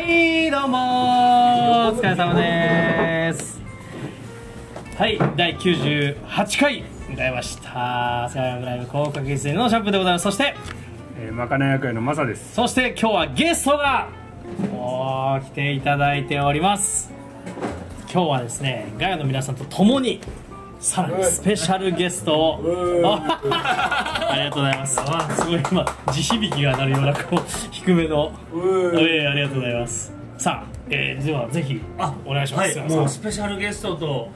はいどうもお疲れ様です。はい第98回迎えました。世界ライブ広角実践のシャンプーでございます。そしてえー、まかない役のマサです。そして今日はゲストがおー来ていただいております。今日はですねガヤの皆さんと共にさらにスペシャルゲストを。あありがとうございます。あすごい今地響きが鳴るようなこう低めの。えーありがとうございます。さあ、えー、ではぜひ。あお願いします、はい、もうスペシャルゲストと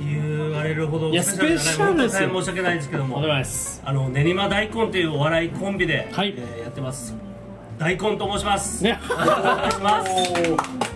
言われるほどい。やスペシャルです申し訳ないんですけども。お願いします。あの練馬大根というお笑いコンビで、はい。えーやってます。大根と申します、ね。お願いします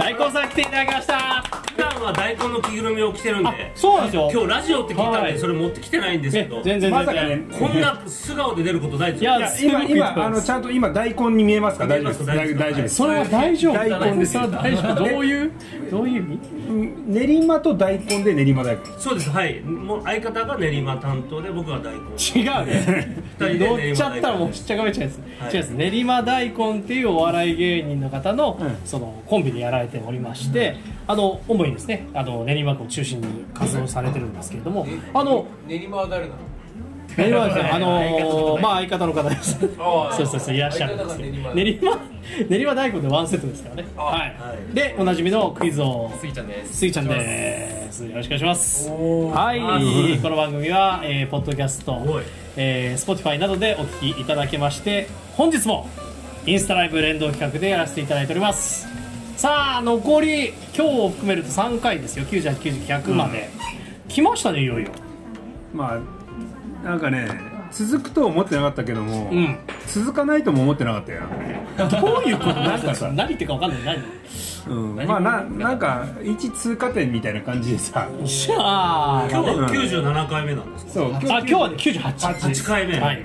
大根さん来ていただきました。普段は大根の着ぐるみを着てるんあでそうなんですよ。今日ラジオって聞いたんで、はい。それ持ってきてないんですけどね全然全然。まさかねこんな素顔で出ることないですよ。いやいや今今あのちゃんと今大根に見えますか？大丈夫です大大丈夫です。それは大丈夫大根ですそれは大丈夫どういうどういう意味？うん練馬と大根で練馬大根。そうです。はい。もう相方が練馬担当で僕は大根違うね乗っちゃったらもうしっちゃかめちゃうです、はい。違うんです。練馬大根っていうお笑い芸人の方の,、うん。そのコンビでやられておりまして、あの主にですねあの練馬区を中心に活動されてるんですけれども、あの練馬は誰なの？練馬はですねあのまあ相方の方です。そうそうそういらっしゃるんです練馬。練馬大根でワンセットですからね。はい、はい。でおなじみのクイズを。スイちゃんです。スイちゃんです。よろしくお願いします。はい、この番組は、えーポッドキャストえー、Spotify などでお聞きいただけまして、本日もインスタライブ連動企画でやらせていただいております。さあ、残り、今日を含めると3回ですよ。98、99、100まで。来ましたね、いよいよ。まあなんかね続くと思ってなかったけども、うん。続かないとも思ってなかったよ。どういうこと？なんかさ何言ってるか分かんない。うん。まあななんか一通過点みたいな感じでさ。何じゃあ、今日はうん97回目なんですか？そうあ、今日はね、98。8回目はい。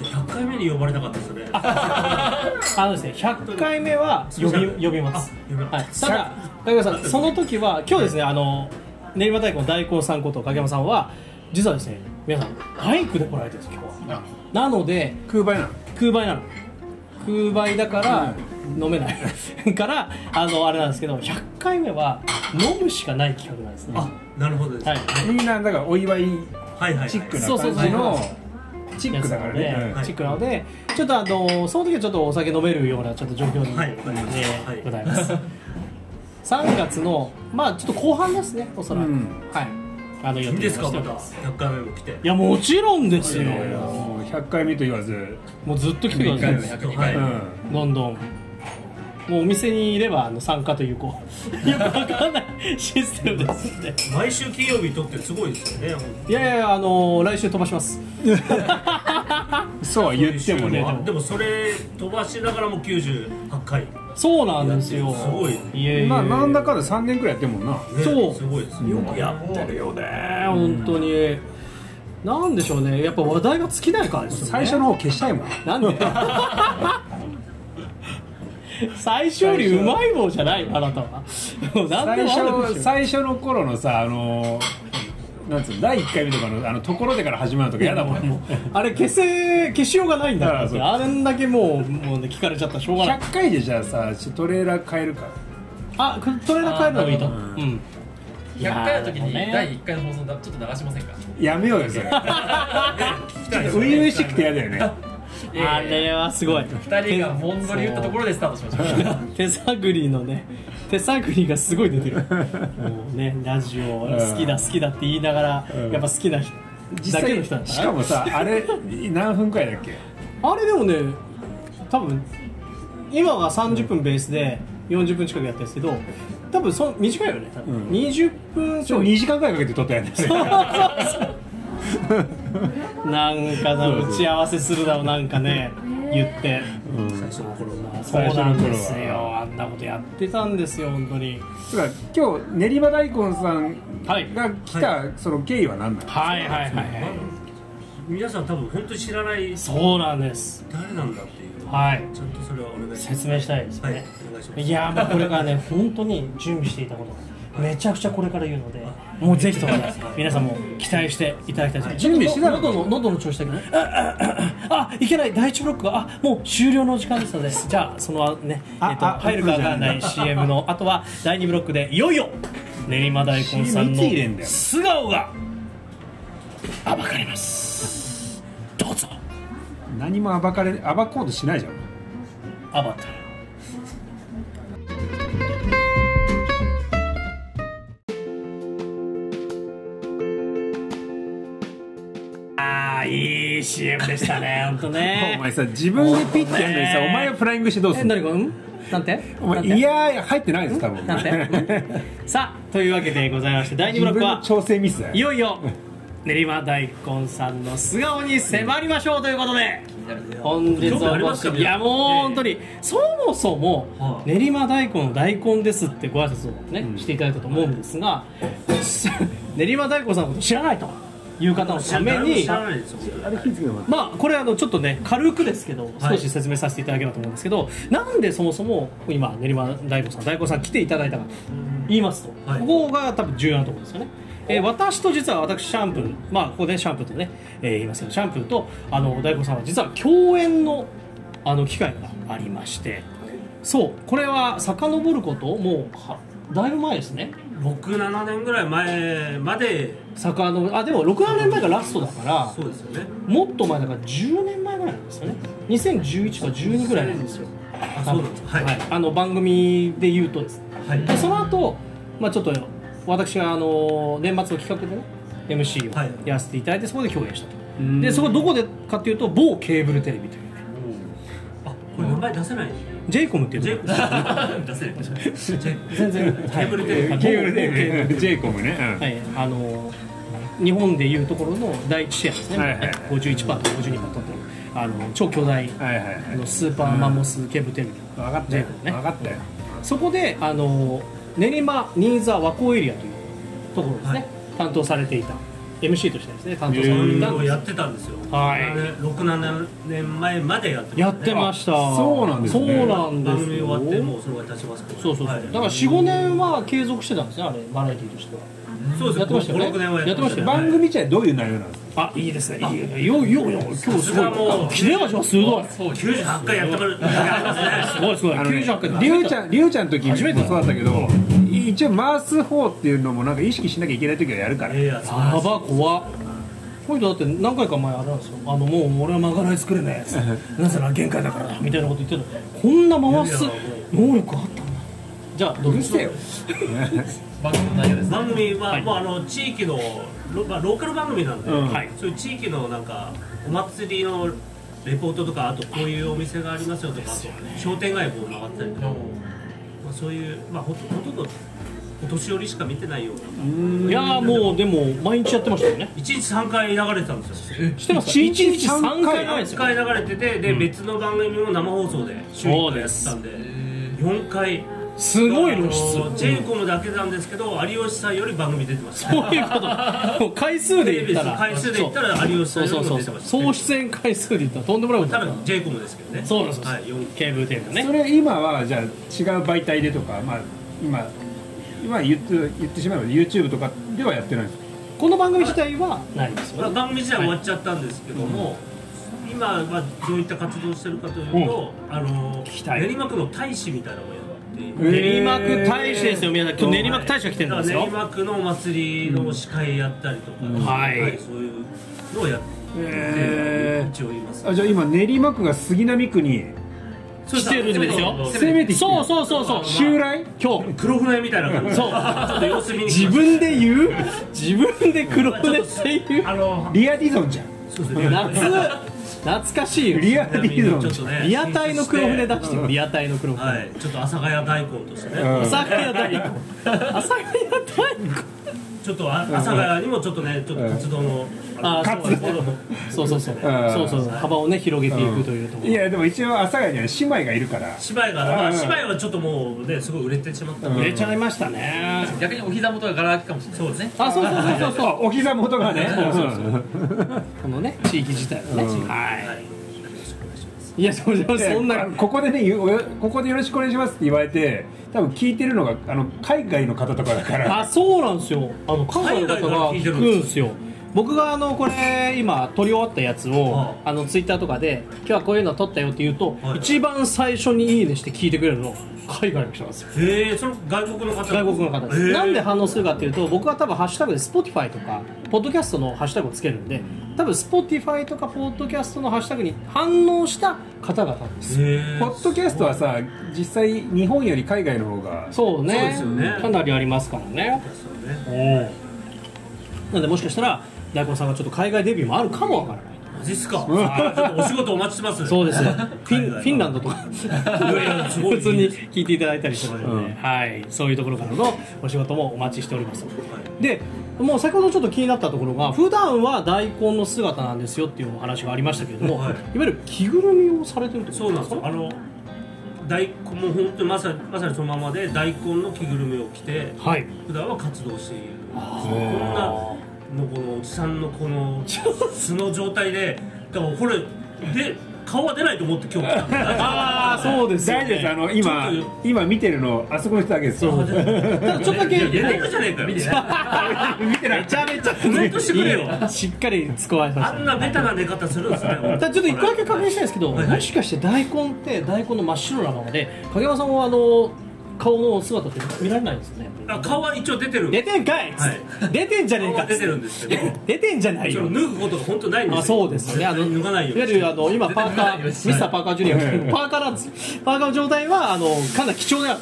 あじゃあ100回目に呼ばれたかったですね あのですね、100回目は呼び呼びます。あ呼びますはい、ただ、影山さん、その時は、今日ですね、あの練馬大根大根さんこと影山さんは、実はですね、皆さん、バイクで来られてるんです、今日は。なので、空売なの？空売なの。空売だから、飲めない。から、あの、あれなんですけど、100回目は、飲むしかない企画なんですね。あなるほどです、はい。みんなだからお祝いはいはいチックなそうそう感じのそうチックだからね。はいチックなので、ちょっとあのその時はちょっとお酒飲めるようなちょっと状況に、はいわかりましたはいえーございます。3月のまあちょっと後半ですね、おそらく、うんはい。あの予いいんですかまた？しております。100回目も来ていやもちろんですよ。もう100回目と言わず、もうずっと来てください。102はい、うん。どんどん。もうお店にいればあの参加というこう よくわかんないシステムですんで。毎週金曜日とってすごいですよねいやいやあの来週飛ばします。そうは言ってもね。あでもそれ飛ばしながらも98回ねそうなんですよ。すごいいやいやいやまあなんだかんだ3年くらいやってるもんな。そうすごいですよくやってるよねね本当に。なんでしょうね、やっぱ話題が尽きないからですよね。最初の方消したいもん。なんで？最初よりうまい棒じゃないあなたは。最。初最初の頃のさあのなんつうの第1回目とかのあのところでから始まるとか嫌だもんね あれ消せ消しようがないんだからあれんだけもうもうね聞かれちゃったらしょうがない。100回でじゃあさちょトレーラー変えるかあ、これトレーナー変えるのもいいと思う。あうん。100回の時に第1回の放送だちょっと流しませんか？やめようよそれ ちょっと初々しくて嫌だよねあれはすごい。2人がモンドリ打ったところでスタートしましょう 手探りのね手探りがすごい出てる。もうねラジオ好きだ好きだって言いながら、うん。やっぱ好きな人実だけの際人だった？しかもさあれ何分くらいだっけ？あれでもね多分今が30分ベースで40分近くやってるんですけど多分そ短いよね多分、うん。20分ちょい2時間くらいかけて撮ったやつ なんかな打ち合わせするだろうなんかね言って。うん。最初の頃はそうなんです最初の頃よ。あんなことやってたんですよ本当に。つうか今日練馬大根さんはい。が来たその経緯は何なのはいはいはいはい。皆さん多分本当に知らないそうなんです。誰なんだっていうはい。ちゃんとそれはお願いします。説明したいですはい。ね、お願いします。いやーもうこれからね本当に準備していたことめちゃくちゃこれから言うのでもうぜひともね皆さんも期待していただきたいです。準備してたの？喉の喉の調子だけどああああいけない。第一ブロックがあもう終了の時間ですのでじゃあそのね、えあっとあ入るかわからない CM の後は第2ブロックでいよいよ練馬大根さんのよ。素顔が暴かれます。どうぞ。何も暴かれ暴こうとしないじゃん。アバタ CM でしたね 本当ね。お前さ自分でピッてやるのにさお前はフライングしてどうすえんの？何これうん？なんて？お前いやいや入ってないです多分。なんて？うん？さあというわけでございまして第2ブロックは調整ミスいよいよ練馬大根さんの素顔に迫りましょうということで本日興味ありおますか越しいやもう本当にそもそもはい。練馬大根の大根ですってご挨拶をねしていただいたと思うんですが 練馬大根さんのこと知らないという方のためにまあこれあのちょっとね軽くですけどはい。少し説明させていただければと思うんですけど、なんでそもそも今練馬大根さん大根さん来ていただいたかと言いますと、はい。ここが多分重要なところですよね。えー私と実は私シャンプーまあここでシャンプーとね、えー言いますけどシャンプーとあの大根さんは実は共演のあの機会がありまして。そうこれは遡ることもうはだいぶ前ですね67年ぐらい前まで。遡あでも67年前がラストだから。そうですよね。もっと前だから10年前ぐらいなんですよね。2011か12ぐらいなんですよ。あそうなんです。かはい。あの番組で言うとです。ねはい。でその後、まあちょっと私があの年末の企画でね MC はい。をやらせていただいてそこで共演したと、うん。でそこどこでかっていうと某ケーブルテレビという。ねあこれ名前出せない j イコムっていうジとこェイ出せない全然ケーブルテレビ。はいケーブル某某ケーブルで J コムね。うん。はい、あの日本でいうところの第一シェアですね、はいはいはい。51%と52%とってる。あの超巨大のスーパーマンモスケーブルテレビ、分かったよ。J コムね。分かったよ。そこであの練馬新座和光エリアというところですね、はい。担当されていた MC としてですね担当されてんでやってたんですよ。はい。67年前までやってやってました。そうなんですね。そうなんです番組終わってよもうそれが経ちますけどそうそうそう、はい。だから45年は継続してたんですねあれバラエティーとしては。そうです。やってましたよね。56年はやってましたよね。番組自体どういう内容なんですか？あいいですね。いいよ。いよいよ。今日すごい。もう。切れ味が鋭い。そう98回やってもら すごいすごい。あのね98回りゅうちゃんりゅうちゃんの時も初めてだそうだったけど一応回す方っていうのもなんか意識しなきゃいけない時はやるから。いやいやば怖っ。この人だって何回か前あれなんですよ。あのもう俺は曲がらい作れ ないやつなぜなら限界だからだみたいなこと言ってるのこんな回す能力あったんだじゃあどうぞ。うるせえよ。番組の内容です。ね番組は、はい。もうあの地域のロ,、まあ、ローカル番組なんで、うん。はい。そういう地域のなんかお祭りのレポートとかあとこういうお店がありますよとか、商店街を回ったりとか、まあ、そういう、まあ、ほとほとんどお年寄りしか見てないような。いやーもうでも毎日やってましたよね。1日3回流れてたんですよ。知ってます。一日1日3三回。回ないです3よ回流れててで、別の番組も生放送で週1回やってたんで4回。すごい露出。j イコムだけなんですけど有吉さんより番組出てましたそういうこと。回数で言ったら。回数で言ったら有吉さんよりも出てました総出演回数で言ったらとんでもないこと。だ多分 j イコムですけどね。そうなんです。よはい、4ケーブルテレビのね。それ今はじゃあ違う媒体でとかまあ今今言って言ってしまえば YouTube とかではやってないんです。かこの番組自体はないですよね。まあ番組自体は終わっちゃったんですけども、今はどういった活動をしてるかというと、あのきたい。練馬区の大使みたいなのをやって。いて練馬区大使ですよ皆さん今日練馬区大使が来てるんですよ。だから練馬区のお祭りの司会やったりとか、はい。そういうのをやって、へー。一応言います。あじゃあ今練馬区が杉並区にそう来てるんですよ。攻めてきて。そうそうそうそう。襲来？今日。黒船みたいな。そう。様子見自分で言う？自分で黒船っていう？あのリアディゾンじゃん。そうですね。夏。懐かしいよ。リアディゾンじゃん。ちょっとねリアタイの黒船出してよリアタイの黒船。はい。ちょっと阿佐ヶ谷大根としてね、うん朝早大根朝早大根ちょっとあ阿佐ヶ谷にもちょっとねちょっと活動の、あそうそうそう。そうそうそう。幅をね広げていくというところ。いやでも一応阿佐ヶ谷には姉妹がいるから。芝居が、まあ、うん。芝居はちょっっともうねすごい売れてしまった。ん。で、売れちゃいましたね。逆にお膝元がガラ空きかもしれないですね。あそうそうそうそう。そうあ お膝元がね。そうそうそう。このね地域自体のねはい。はいやそそんなここでねよここでよろしくお願いしますって言われて多分聞いてるのがあの海外の方とかだから。あそうなんですよ。あの海外の方が聞くんですよ僕があのこれ今撮り終わったやつをはあのツイッターとかで今日はこういうの撮ったよって言うと、はい。一番最初にいいねして聞いてくれるの。海外の人なんですよ。へえその外国の方。外国の方です、なんで反応するかっていうと僕は多分ハッシュタグで Spotify とかポッドキャストのハッシュタグをつけるんで多分 Spotify とかポッドキャストのハッシュタグに反応した方々です。ポッドキャストはさ実際日本より海外の方がそうね。そうですよね。かなりありますからね。なんでもしかしたら大根さんがちょっと海外デビューもあるかもわからない。マジっすか？ちょっとお仕事お待ちしてます。そうです。よ フィンフィンランドとか。普通に聞いていただいたりしてますので、うん。はい、そういうところからのお仕事もお待ちしておりますはいでもう先ほどちょっと気になったところが普段は大根の姿なんですよっていうお話がありましたけれども、はい。い、わゆる着ぐるみをされてるってことそうなんです。よあの大根もう本当にまさにまさにそのままで大根の着ぐるみを着てはい。普段は活動している。こんなのこのおじさんのこの素の状態でだからこれで顔は出ないと思って今日来たああそうですよ、大丈夫です。あね、の今ちょっ今見てるのあそこの人だけです。よただちょっとだけ出てるじゃねえかよ見てない見てないめちゃめちゃコメントしてくれよしっかり使われましたあんなベタな寝方するんですねちょっと一個だけ確認したいんですけど、はいはいもしかして大根って大根の真っ白なままで影山さんはあの顔の姿って見られないんですよねあ顔は一応出てる。出てんかい、はい。出てんじゃねえか顔は出てるんですけど。出てんじゃないよ。脱ぐことが本当ないんですよ。あそうですよね。あの脱がないよいわゆるあの今パーカーミスターパーカージュニアが。パーカーなんですパーカーの状態はあのかなり貴重である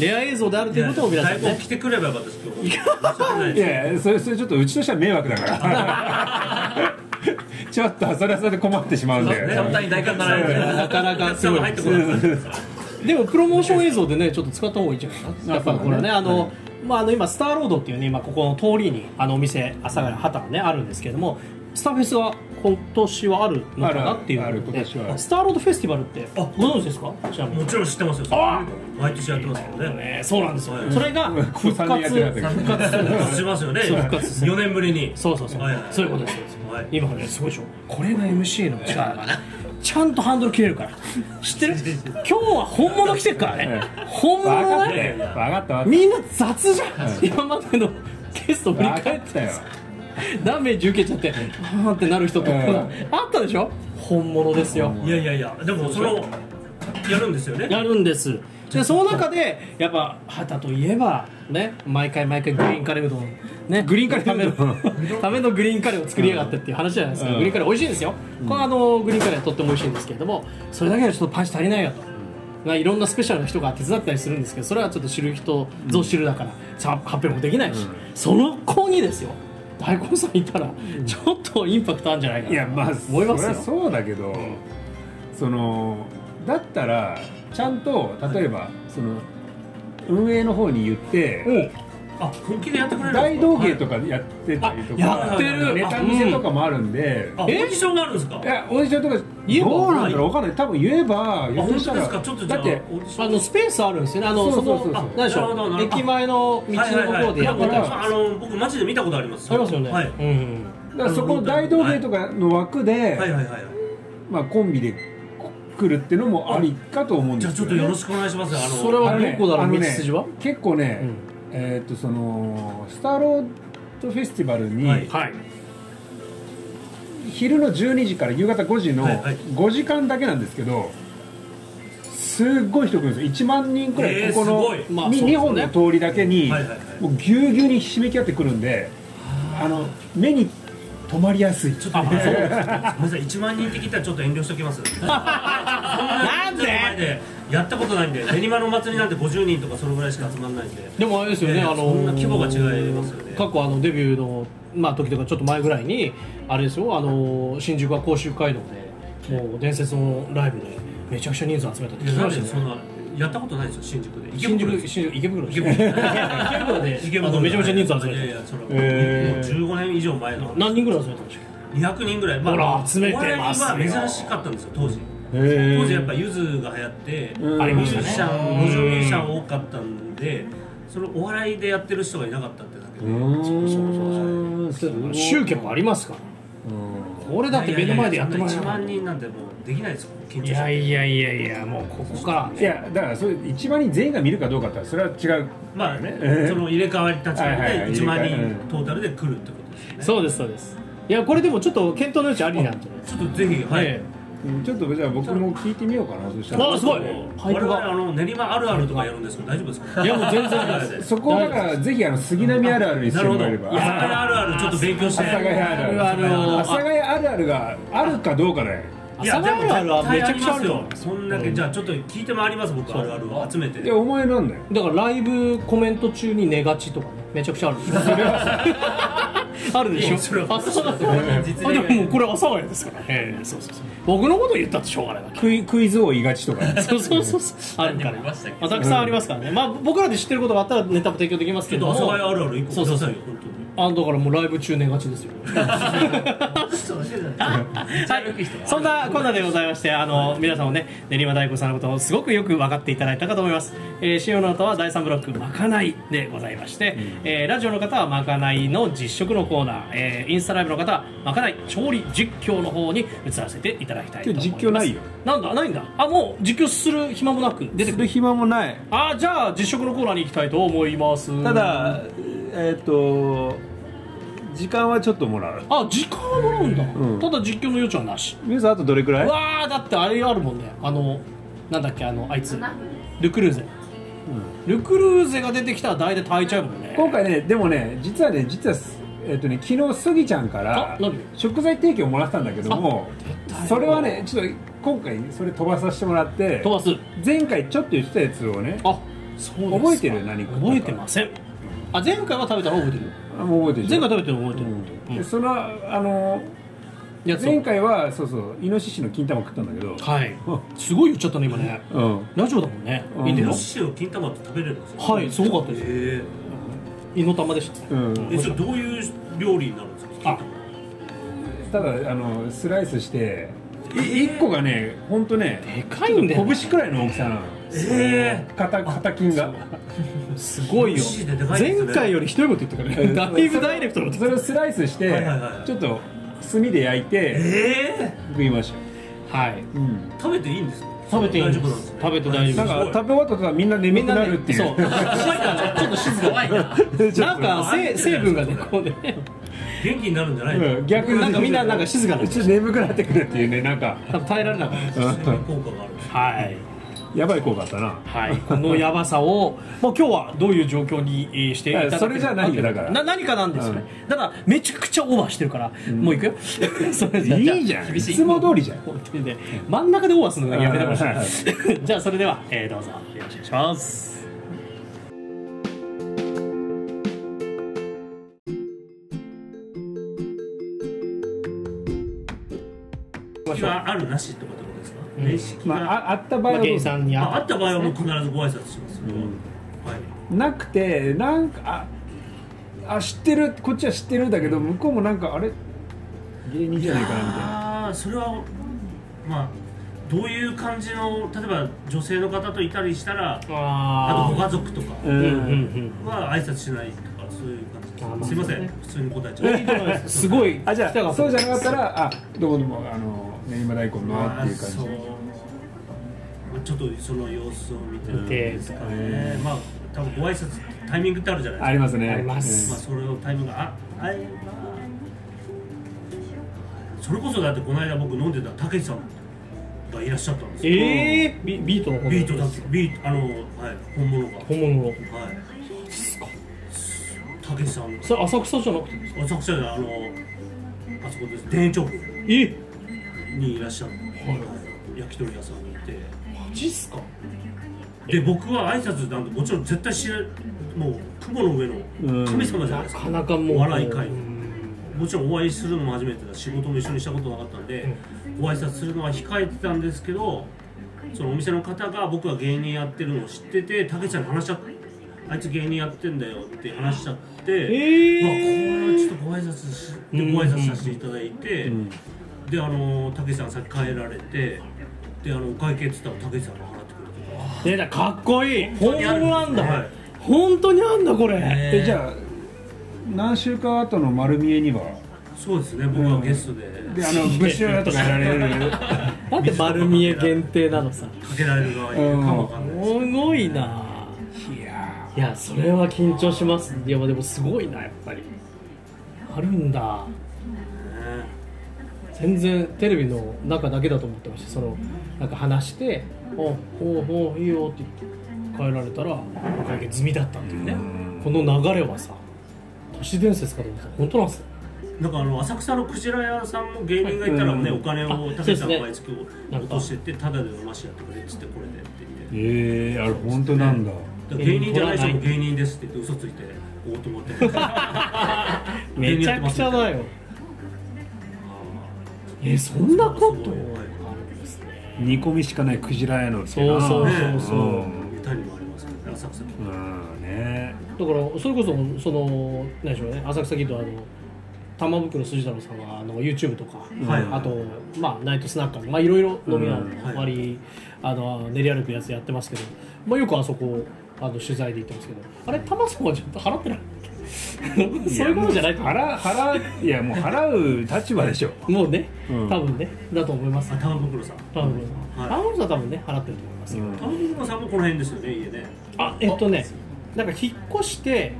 レア映像であるということを皆さんね。大根着てくればよかったです今日申し訳ないいですやいやそれそれちょっとうちとしては迷惑だから。ちょっとそれはそれで困ってしまうんで。簡単に大根になられるなかなかすごい入ってこなかったでもプロモーション映像でねちょっと使った方がいいんじゃないかな やっぱこれねあの、まあ、あの今スターロードっていうね今ここの通りにあのお店阿佐ヶ谷畑がねあるんですけれどもスターフェスは今年はあるのかなっていうあることである今年はスターロードフェスティバルってあご存知ですか？もちろん知ってますよあ毎年やってますけどね。ねそうなんですよ、はい。それがうん復活復活するんですしますよねそう復活する。4年ぶりに。そうそうそう、はいはいそういうことです。はい。今ねすごいでしょ。これが MC の力がね ちゃんとハンドル切れるから。知ってる？今日は本物来てるからね。本物ったよね分かった。みんな雑じゃん。今までのゲスト振り返っってたよ。ダメージ受けちゃってあーってなる人とか。うんあったでしょ？本物ですよ。いやいやいやでもそのやるんですよね？やるんですでその中でやっぱ畑といえばね毎回毎回グリーンカレーうどんねグリーンカレーためのためのグリーンカレーを作りやがってっていう話じゃないですか、うん。グリーンカレー美味しいんですよ、このあのグリーンカレーとっても美味しいんですけれどもそれだけではちょっとパンチ足りないよと、まあいろんなスペシャルな人が手伝ったりするんですけどそれはちょっと知る人ぞ知るだから、さ発表もできないし、その子にですよ。大根さんいたらちょっとインパクトあるんじゃないかないやまあ思いますよ。そうだけど、そのだったらちゃんと例えば、その運営の方に言って、あ本気でやってくれる大道芸かとかやってたりとか、やってる。ネタ見せとかもあるんで、あオーディションがあるんですか？いやオーディションとか言えば？どうなんだろうわかんない。多分言えばあ言本当ですか？ちょっとじゃあだってあのスペースあるんですよね。あのそうそうそうそう。でしょう？駅前の道のところでやってた。りあの僕街で見たことありますありますよね、はい。うんだからそこの大道芸とかの枠で、はい。はいはいはい。まあ、コンビで来るっていうのもありかと思うんじゃあちょっとよろしくお願いしますあのそれはあのねどこだろう？ね道筋は？結構ね、うん。えーっとそのスターロードフェスティバルに、はい。はい。昼の12時から夕方5時のはいはい。5時間だけなんですけどすっごい人来るんですよ。1万人くらえーいここの、すごい。にまあそうですね。2本の通りだけに、もうぎゅうぎゅうにひしめき合ってくるんであの目に止まりやすい。ちょっとごめんなさいごめんなさい。1万人って聞いたらちょっと遠慮しておきます。なんで？やったことないんで練馬のお祭りなんて50人とかそのぐらいしか集まらないんで。でもあれですよね、えーあの規模が違いますよね。過去あのデビューのまあ時とかちょっと前ぐらいにあれですよあの新宿は甲州街道でもう伝説のライブでめちゃくちゃ人数集めたって聞きましたねやったことないですよ新宿で。新宿新宿池袋 池袋。池袋。で池袋。あのめちゃめちゃ人数集めいやいてやそれは。もう15年以上前の何人ぐらい集めたんでしょ200人ぐらい、ほら集めてますよ。お笑いは珍しかったんですよ当時。へ当時やっぱゆずが流行ってうんありましたミュージシャ路上ミュージシャン多かったんでそのお笑いでやってる人がいなかったってだけで。うーん。すごい宗教もありますから。これだって目の前でやってもらえ1な万人なんてもうできないですよ。緊張いやいやいやいやもうここから。いやだからそれ1万人全員が見るかどうかってそれは違う。まあねその入れ替わり立ち替わりではいはいはい1万人トータルで来るってことですよね。そうですそうです。いやこれでもちょっと検討の余地ありなんじゃないちょっとぜひはい、えうんちょっとじゃあ僕も聞いてみようかな。そしたら。あすごい。我々あの練馬あるあるとかやるんですけど大丈夫ですか？いやもう全然大丈夫そこをだからぜひあの杉並あるあるにしてなるほど。もらえれば阿佐ヶ谷あるあるちょっと勉強して。阿佐ヶ谷あるある。阿佐ヶ谷あるあるがあるかどうかだよいや朝あるあるはめちゃくちゃあるよよそんだけじゃあちょっと聞いて回ります僕あるあるを集めて。いやお前なんだよ。だからライブコメント中に寝がちとかねめちゃくちゃある あるでしょ。それはあそうなんだ実あでももうこれ阿佐ヶ谷ですから。ええそうそうそう。僕のこと言ったってしょうがないわけ。クイクイズ王言いがちとかね。そうそうそう。そ うあるからまあたくさんありますからね。まあ僕らで知ってることがあったらネタも提供できますちょっと阿けども佐ヶ谷あるある一個くださいよ本当にあだからもうライブ中寝がちですよ。はい、そんなこんなでございましてあの皆さんもね練馬大根さんのことをすごくよく分かっていただいたかと思います、えー、塩の歌は第3ブロックまかないでございまして、えーラジオの方はまかないの実食のコーナー、えーインスタライブの方はまかない調理実況の方に移らせていただきたいと思います。実況ないよ。なんだないんだ。あもう実況する暇もなく出てくる暇もない。あじゃあ実食のコーナーに行きたいと思います。ただえっ、と時間はちょっともらう。あ時間はもらうんだ、うん。ただ実況の余地はなし。皆さんあとどれくらい？うわーだってあれあるもんね。あのなんだっけあのあいつ。ルクルーゼ、ルクルーゼが出てきたら大体炊いちゃうもんね。今回ねでもね実はね実はえっ、とね昨日スギちゃんから食材提供もらったんだけどもそれはねちょっと今回それ飛ばさせてもらって飛ばす。前回ちょっと言ってたやつをねあそうですか。覚えてる？何か。覚えてません。あ前回は食べたの覚えてる？覚えてる。前回食べてるの覚えてる、うん。でそのあのやつを。前回はそうそうイノシシの金玉食ったんだけど。はい。すごい言っちゃったね今ね。うん。ラジオだもんね。うん。イノシシの金玉って食べれるんですかはいすごかったです。え。胃の玉でしたうん。ー、えそれどういう料理になるんですか？あ。ただあのスライスしてい一個がね本当ねでかいんだよ拳くらいの大きさなのえ肩肩筋が。すごいよ。前回よりひどいこと言ってたからねだいぶダイレクトそれをスライスしてはいはいはいちょっと炭で焼いてえ食いましはい。たうん。ー、食べていいんですか？食べていいんです。大丈夫なんですね食べて大丈夫なんか食べ終わったらみんな眠くなるっていう。そう。ちょっと静かな。なんか成成分がねこうね。元気になるんじゃないの、うん逆に。なんかみんななんか静かなちょっと眠くなってくるっていうねなんか。多分耐えられなかった。効果がある。はいやばい効果あったな。はい、このやばさを、もう今日はどういう状況にえーしていただけそれじゃないよだから。な何かなんですよね、だからめちゃくちゃオーバーしてるから、もういくよ。いいじゃん。い。つも通りじゃん。本当にね真ん中でオーバーするのがやめてほしはいはいい。じゃあそれでは、えーどうぞ。よろしくお願いします。気はあるなしと面識が、まあああった場合まあ、はどう芸さんにああった場合はもうね必ずご挨拶しますよ、はいなくてなんかああ知ってるこっちは知ってるんだけど向こうもなんかあれ？芸人じゃないかなみたいな。ああそれはまあどういう感じの例えば女性の方といたりしたらあとあご家族とかは挨拶しないとかそういう感じすいません、普通に答えちう。んゃいい。と思います。すごい。あじゃあそうじゃなかったらあどうもどうもあの練馬大根のまあっていう感じ。まあちょっとその様子を見てるんですか見ねまあ多分ご挨拶タイミングってあるじゃないですか。ありますね。あります。まあ、それのタイミングがああそれこそだってこの間僕飲んでたたけしさんがいらっしゃったんですよ、ええ。ビビートの方ビートだビートあの、はい、本物が。はい本物の。たけしさんそれ浅草じゃなくてですか？浅草であのあそこです。田園調布えにいらっしゃる、はい。焼き鳥屋さんにいて。マジっすか？で僕は挨拶なんてもちろん絶対知らもう雲の上の神様じゃないなですか。かなかもう。お笑い界うん。もちろんお会いするのも初めてだし仕事も一緒にしたことなかったんで、ご挨拶するのは控えてたんですけどそのお店の方が僕が芸人やってるのを知っててたけちゃんに話しちゃってあいつ芸人やってんだよって話しちゃって、えまあ、こーれはちょっとご挨拶しでご挨拶させていただいて、うんであのたけしさんさっき帰られてであのお会計って言ったらたけしさんが払ってくれて出たかっこいい。本本当にある物なんだ、はい。本当にあんだこれ、え。じゃあ何週間後の丸見えには？そうですね。僕はゲストで。であのブッシュとかやられる。なんで丸見え限定なのさ。かけられる側にいるかもわかんないですすごいないやいやそれは緊張します。いやでもすごいなやっぱり。あるんだ。ね全然テレビの中だけだと思ってました。そのなんか話して「おおおいいよ」って言って帰られたらお会計済みだったっていうね。この流れはさ都市伝説かと思ったら本当なんですよ。なんかあの浅草のクジラ屋さんも芸人がいたらね、うんお金をあ高橋さん毎月落としてってタダで飲ましてやってくれっつってこれでって言ってえー、あれ本当なんだ。芸人じゃない人も芸人ですって言って嘘ついておうと思って。めちゃくちゃだよえそんなこと？煮込みしかないクジラ屋のってな。そうそうねそうそう。うん。歌にもありますからね浅草キッドうんねだからそれこそその何でしょうね浅草キッドあの玉袋筋太郎さんはあの YouTube とか、はいあとまあナイトスナッカーまあいろいろ飲み屋うん。はい。割り、あの練り歩くやつやってますけど、まあ、よくあそこあの取材で行ってますけどあれ玉さんはちょっと払ってない？そういうことじゃないと思う。払払いやもう払う立場でしょ。もうね、うん。多分ねだと思います。あ玉袋さん。玉袋さん、はい。玉袋さんは多分ね払ってると思いますよ、うん。玉袋さんもこの辺ですよね家ね。あえっとねなんか引っ越して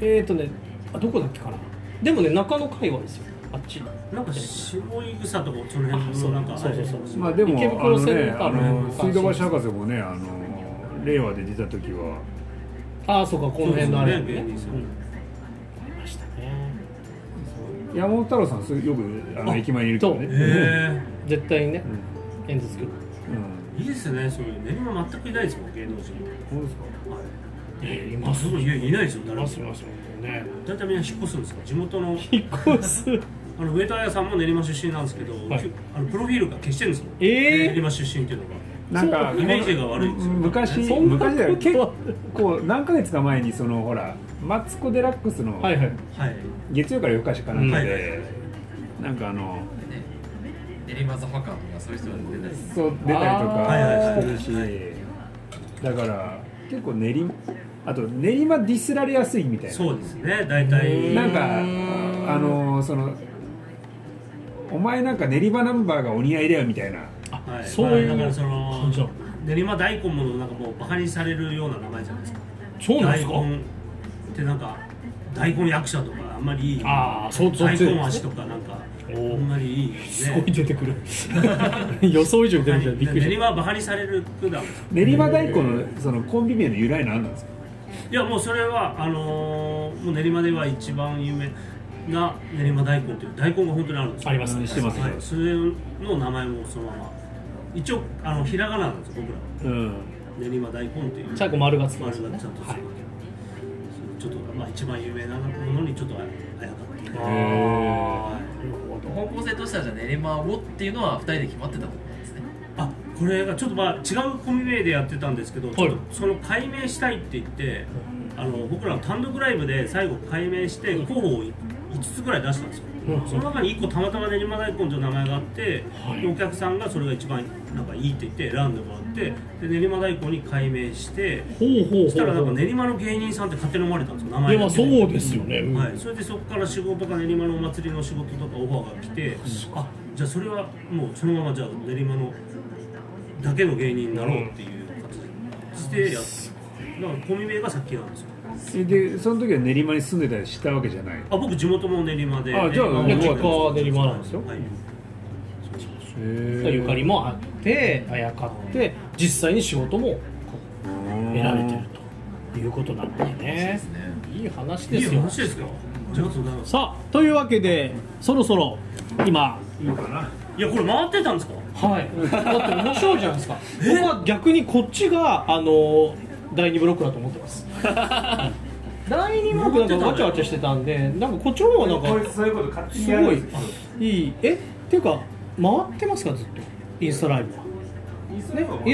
えっとねあどこだっけかな。でもね中野界隈ですよ。あっち。なんか下井草とかその辺あそう。のなんかそうそうそう。あれまあでも池あ袋のねあのの水道橋博士もねあの令和で出た時は。ああそうかこの辺のあれそうですねね山本太郎さんすよくあのあ駅前にいるけどね。そう。へ絶対にねうん。演説来る。うん。えいいですねそういう。練馬全くいないですもん芸能人。そうですか？はい。えいます。いいやいないですよい誰も。ますいますよね。大体みんな引っ越すんですよ地元の。引っ越す？あの上田彩さんも練馬出身なんですけど、はい。きあのプロフィールが消してるんですよ、えー？練馬出身っていうのが。なんかイメージが悪いんですよ。昔昔だよ。結こ構何ヶ月か前にそのほらマツコ・デラックスの月曜から夜更かしかなんかはいでなんかあのね練馬ザファカーとかそういう人が出たりする。そう出たりとかしてるしだから結構練馬あと練馬ディスられやすいみたいな。そうですね。大体。なんかうんあのそのお前なんか練馬ナンバーがお似合いだよみたいな。はい。そういうまあだからその練馬大根もなんかもうバカにされるような名前じゃないですか。そうなんですか？大根ってなんか大根役者とかあんまりいいああそうそう大根足とかなんかあんまりいいね。すごい出てくる。予想以上に出てきた。びっくりし練馬はバカにされる句なん。ですよ練馬大根のそのコンビ名の由来なんなんですか？いやもうそれはあのーもう練馬では一番有名な練馬大根という大根が本当にあるんですよ。ありますね。知ってます。はい、それの名前もそのまま。一応あのひらがななんですよ僕ら。はうん。練馬大根っていう。最後丸がつきます丸がちゃんとついてはい。るちょっとまあ一番有名なものにちょっとあやかってい方向性としてはじゃあ練馬をっていうのは2人で決まってたことなんですね。あこれがちょっとまあ違うコンビ名でやってたんですけど、ちょっとその解明したいって言ってあの僕らの単独ライブで最後解明して候補を5つぐらい出したんですよ、うん。その中に1個たまたま練馬大根という名前があって、はい。でお客さんがそれが一番なんかいいって言って選んでもらってで練馬大根に解明してほうほうほうそしたらなんか練馬の芸人さんって勝手に思われたんですよ名前だけそうですよね、うん。はい、それでそこから仕事が練馬のお祭りの仕事とかオファーが来て、あじゃあそれはもうそのままじゃあ練馬のだけの芸人になろうっていう形でやってだからコミ名が先なんですよ。えでその時は練馬に住んでたりしたわけじゃないあ僕地元も練馬で。あじゃあ練馬実家は練馬なんですよ。はい。へゆかりもあってあやかって実際に仕事も得られてるということなんでね。いい話いいですよ。話です。かさあというわけでそろそろ今。いいかな。いやこれ回ってたんですか？はい。だって面白いじゃないですか。僕は逆にこっちがあの第2ブロックだと思ってます。第2ブロックなんかわちゃわちゃしてたんでなんかこっちの方がなんかすごい。いい。え？っていうか回ってますかずっと？インスタライブは。ねイン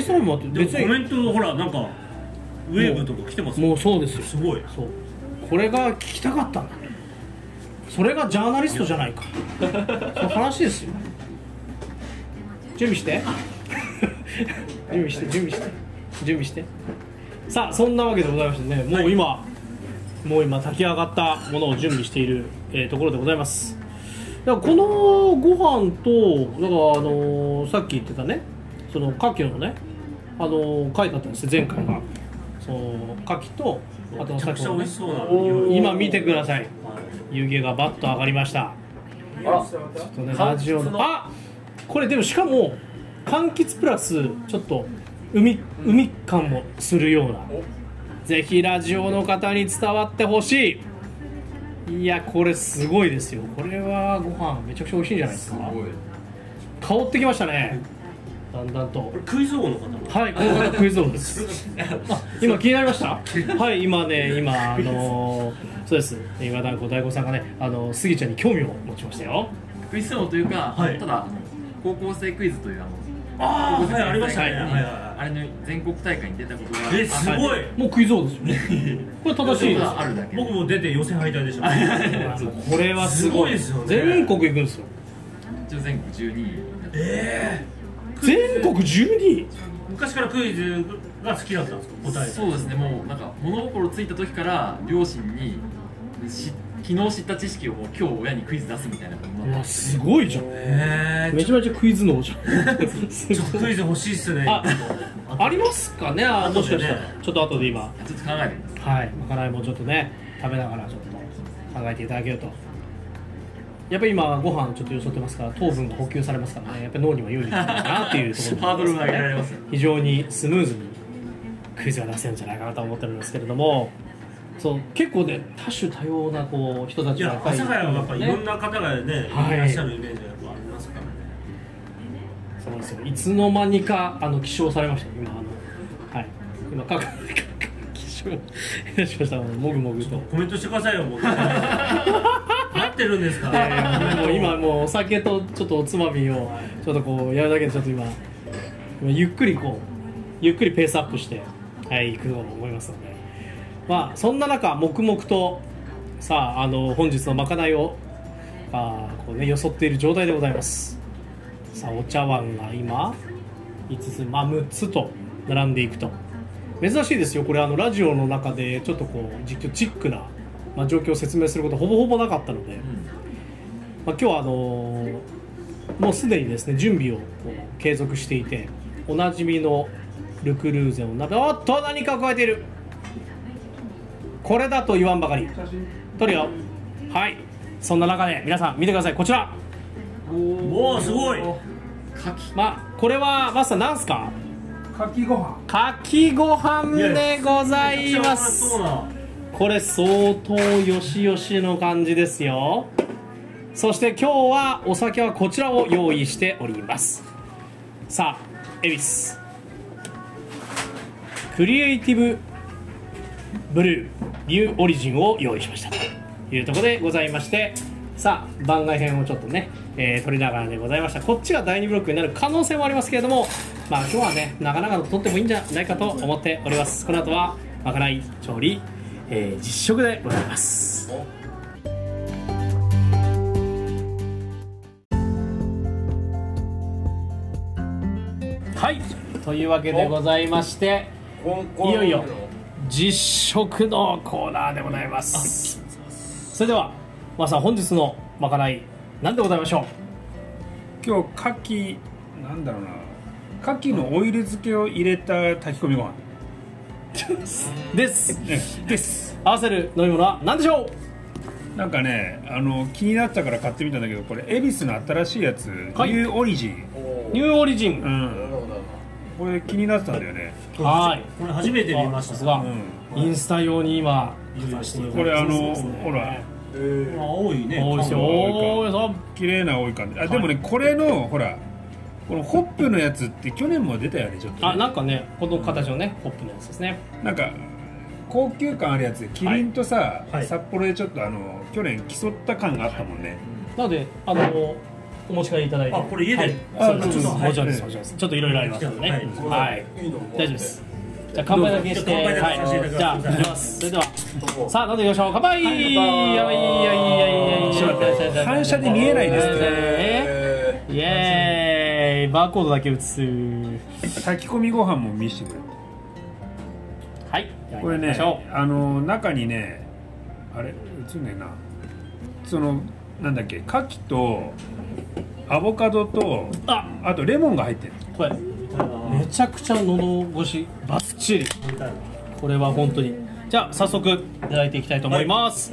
スタライブもあって別にコメントほらなんかウェーブとか来てますもうそうですよ。すごい。そう。これが聞きたかったんだ。それがジャーナリストじゃないか。そういう話ですよ。準備して。準備して準備して。準備して。さあそんなわけでございましてねもう今、もう今炊き上がったものを準備している、えーところでございますだからこのご飯とだからあのーさっき言ってたねその牡蠣のねあのー書いてあったんですよ前回がその牡蠣とあとめちゃくちゃ美味しそうなお匂い今見てください。はい湯気がバッと上がりました。あら。ちょっとねラジオのあこれでもしかも柑橘プラスちょっと海海感もするような。ぜひラジオの方に伝わってほしいいやこれすごいですよ。これはご飯めちゃくちゃ美味しいんじゃないですか。香ってきましたね。だんだんと。クイズ王の方の？はいこの方クイズ王です。あ今気になりました？はい今ね今あのーそうです。今だこ大悟さんがねあのスギちゃんに興味を持ちましたよ。クイズ王というか、はい。ただ高校生クイズというあのああはいありましたね。ははいいはい。はい。あれの全国大会に出たことがあるえすごい。もうクイズ王ですよね。これ正しいです。あるだけ。僕も出て予選敗退でした。これはすごいすごいですよね。全国行くんですよ。一応全国12位え全国12位？昔からクイズが好きだったんですか？答え。そうですね。もうなんか物心ついた時から両親にし昨日知った知識を今日親にクイズ出すみたいなことになっすごいじゃん。えめちゃめちゃクイズ脳じゃん。すちょっとごいクイズ欲しいっすね。あありますかね？あもしかしたら。ねちょっと後で今。ちょっと考えてみます。はいまかないもちょっとね食べながらちょっと考えていただけると。やっぱり今ご飯ちょっとよそってますから糖分が補給されますからね。やっぱり脳には有利にななっていうところハードルが上げられます非常にスムーズにクイズが出せるんじゃないかなと思ってるんですけれどもそう結構ね多種多様なこう人たちがぱり朝からはやっぱいろんねな方がね、はい。い、らっしゃるイメージがやっぱありますからね。そうですよ。いつの間にかあの起床されました。よ今あのはい。今かか 起床。いたしました。もぐもぐと。コメントしてくださいよもう。待ってるんですか？ら、いやいやもう今もうお酒とちょっとおつまみをちょっとこうやるだけでちょっと今今ゆっくりこうゆっくりペースアップしてはい行くと思いますのでまあそんな中黙々とさああの本日のまかないをあこうねよそっている状態でございます。さあお茶碗が今5つまあ6つと並んでいくと。珍しいですよこれあのラジオの中でちょっとこう実況チックな、まあ、状況を説明することほぼほぼなかったので、まあ、今日はあのーもうすでにですね準備をこう継続していておなじみのルクルーゼの鍋おっと何かを加えている。これだと言わんばかり。撮るよ。はい。そんな中で皆さん見てください。こちら。おおすごい。牡蠣まあこれはマスターなんすか？かきご飯。かきご飯でございます。な。これ相当よしよしの感じですよ。そして今日はお酒はこちらを用意しております。さあ恵比寿。クリエイティブブルーニューオリジンを用意しましたというところでございましてさあ番外編をちょっとね、えー取りながらでございました。こっちが第2ブロックになる可能性もありますけれどもまあ今日はねなかなかと取ってもいいんじゃないかと思っております。この後はまかない調理、えー実食でございます。はい。というわけでございましていよいよ実食のコーナーでございます。それではまさん本日のまかない何でございましょ今日牡蠣なんだろうな。牡蠣のオイル漬けを入れた炊き込みご飯。うです。えです。合わせる飲み物は何でしょう？なんかねあの気になったから買ってみたんだけどこれ恵比寿の新しいやつ、はい。ニューオリジン。ニューオリジン、うんこれ気になってたんだよね。はい。これ初めて見ました。が、うインスタ用に今用意しているこれあのそうですねほら青いね。多いですよ。多綺麗な多い感じ。あでもねこれのほらこのホップのやつって去年も出たよねちょっとね。あなんかねこの形のねホップのやつですね。なんか高級感あるやつでキリンとさ、はい。札幌でちょっとあの去年競った感があったもんね、なのであのお持ち帰りいただいて。あこれ家ではい。ちょっともちょっといろいろありますのでね。はい。はい。大丈夫です。じゃあ乾杯だけして。はい。じゃあいきます。それでは。さあ飲んでいきましょう。乾杯。やばいやばいやばいやばい反射で見えないですねねイエーイバーコードだけ映す炊き込みご飯も見せてくれはいこれねあの中にねあれ映んねえなそのなんだっけ牡蠣とアボカドとあ。あとレモンが入ってる。これ。めちゃくちゃ喉越し。バッチリ。これは本当に。じゃあ早速いただいていきたいと思います、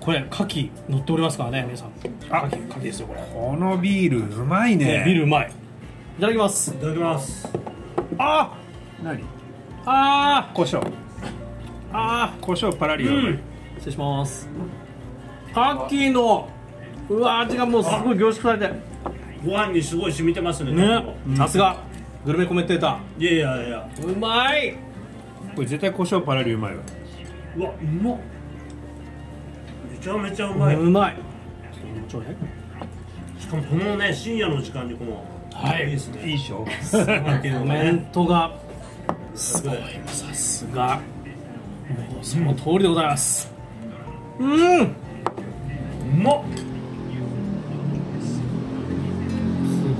これ牡蠣乗っておりますからね皆さん。あ牡蠣牡蠣ですよこれ、このビールうまいね。ねビールうまい。いただきます。いただきます。あ何？あ胡椒。ー。あ胡椒パラリがうまい、ー失礼します。牡蠣のうわ味がもうすごい凝縮されて。ご飯にすごい染みてますね。ね。さすが。グルメコメンテータいやいやいや。ーうまい。これ絶対胡椒パラリうまいわ。うわうまっ。めちゃめちゃうまい、うまい。しかもこのね深夜の時間にこのはい。いいですね。いいっしょ。コメントが。すごいさすが。その通りでございます。うん。うまっ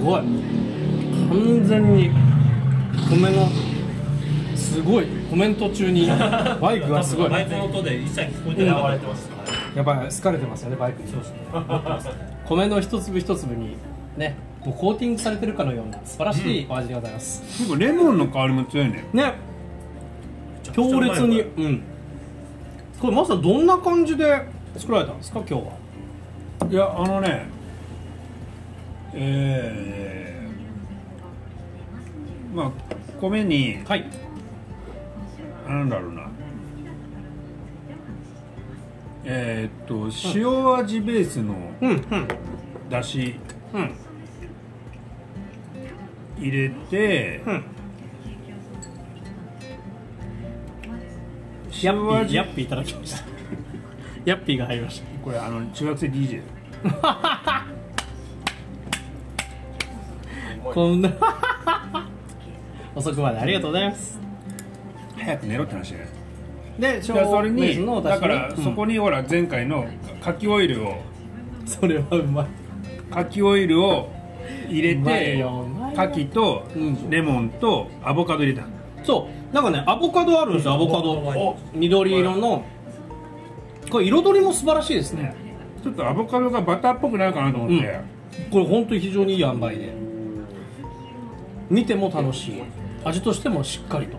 ごい。完全に米のすごい。コメント中に バイクがすごい。バイクの音で一切聞こえてなかったです。やっぱり好かれてますよねバイクに。米の一粒一粒にねもうコーティングされてるかのような素晴らしいお味でございます、結構レモンの香りも強いね。ね。強烈にうん。これまさどんな感じで作られたんですか今日は？いやあのねえー、まあ米にはい。なんだろうな。えー、っと塩味ベースのうん。うん。だしうん。入れて、うん。ヤッピ塩味ーヤッピーいただきました。ヤッピーが入りました。これあの中学生 DJ こんな。遅くまでありがとうございます。早く寝ろって話ね。でそれにだからそこに、にほら前回の牡蠣オイルを。うんそれはうまい。牡蠣オイルを入れてようまいよ。牡蠣とうん。レモンとアボカド入れた。そう。なんかねアボカドあるんですよアボカド。お緑色の。これ彩りも素晴らしいですね。ちょっとアボカドがバターっぽくなるかなと思って、これ本当に非常にいい塩梅で見ても楽しい。味としてもしっかりと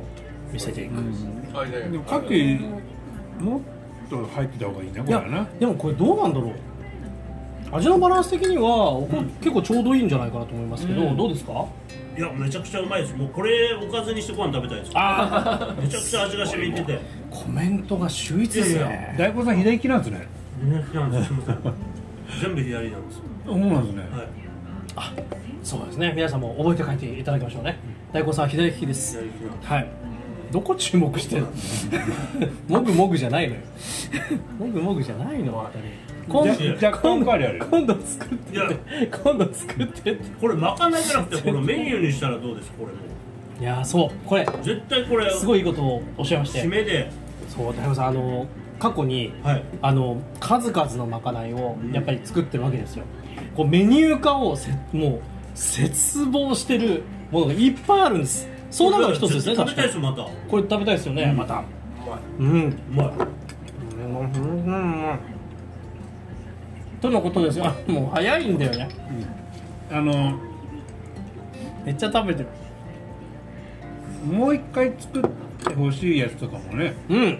見せていく、でも牡蠣もっと入ってた方がいいねこいやれはな。でもこれどうなんだろう。味のバランス的には、おこ結構ちょうどいいんじゃないかなと思いますけど、うん。どうですか？いやめちゃくちゃうまいです。もうこれおかずにしてご飯食べたいです。あめちゃくちゃ味が染みてて。あコメントが秀逸ですね。大根さん左利きなんですね。ねなんです。全部左なんですそうなんですね、はいそうですね。皆さんも覚えて帰っていただきましょうね。大根さんは左利きです。はい。どこ注目してるの？もぐもぐじゃないのよ。もぐもぐじゃないの。あたり。今度今度作って今度作ってって。これまかないじゃなくてこのメニューにしたらどうです？これもいやーそう。これ絶対これすごいいいことをおっしゃいまして締めで。そう大根さんあの過去にはい。あの数々のまかないをやっぱり作ってるわけですよこうメニュー化をせもう絶望してるものがいっぱいあるんです。そうなのが一つですね食べたいですまた。うこれ食べたいですよね、また。うん。まい。とのことですよ。あもう早いんだよね。あのめっちゃ食べてる。もう一回作ってほしいやつとかもね、うん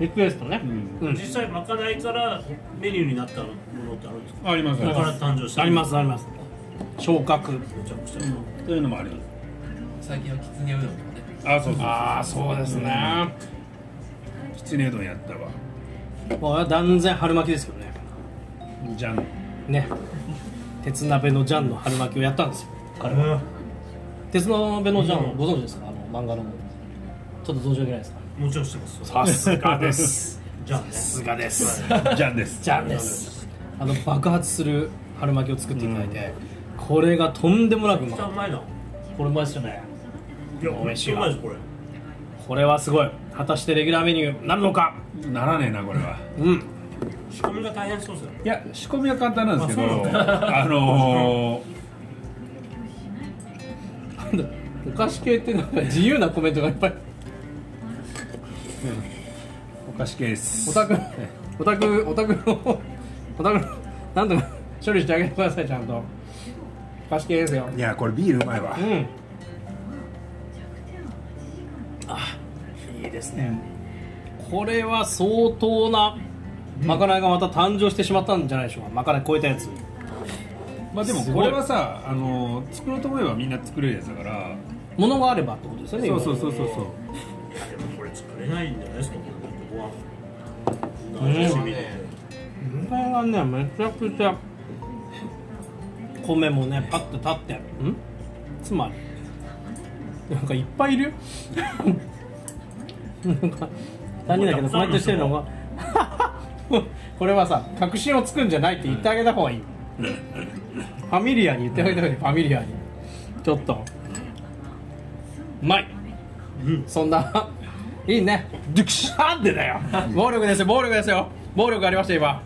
リクエストね。うん。うん。実際まかないからメニューになったものってあるんですか？あります。だから誕生した。ありますあります。昇格。めちゃくちゃ。そういうのもあります。最近はきつねうどんとかね。あそうそうああそうですね。きつねうどんやったわ。もう断然春巻きですけどね。じゃんね。鉄鍋のジャンの春巻きをやったんですよ。彼は。鉄鍋のジャンをご存知ですか？あの漫画の。ちょっと存じ上げないですか？もちろんしてます。さすがです。じゃあねさすがです。じゃんです。ジャンです。あの爆発する春巻きを作っていただいて、これがとんでもなくうまい。これうまいですよね。いやめっちゃうまいですこれ。これはすごい。果たしてレギュラーメニューなるのか？ならねえなこれは。うん。仕込みが大変そうですよね。いや仕込みは簡単なんですけどあのなんだ お菓子系ってなんか自由なコメントがいっぱい。ー、お菓子系です。オタクオタクオタクのオタクのなんとか処理してあげてくださいちゃんと。貸し切りですよ。いやこれビールうまいわ。うん。あいいですね、これは相当なまかないがまた誕生してしまったんじゃないでしょうか。まかない超えたやつ。まあでもこれはさあの作ろうと思えばみんな作れるやつだから。ものがあればってことですよねそうそうそうそう。そうないんじゃないですかこれごうん。これがねめちゃくちゃ米もねパッと立ってん。つまりなんかいっぱいいる？よなんか3人だけどコメントしてるのが。これはさ確信をつくんじゃないって言ってあげた方がいい。ファミリアに言ってあげた方がいい。ファミリアに。ちょっと。うまい、そんないいね。デュクシャンってだよ。暴力ですよ暴力ですよ。暴力ありました今。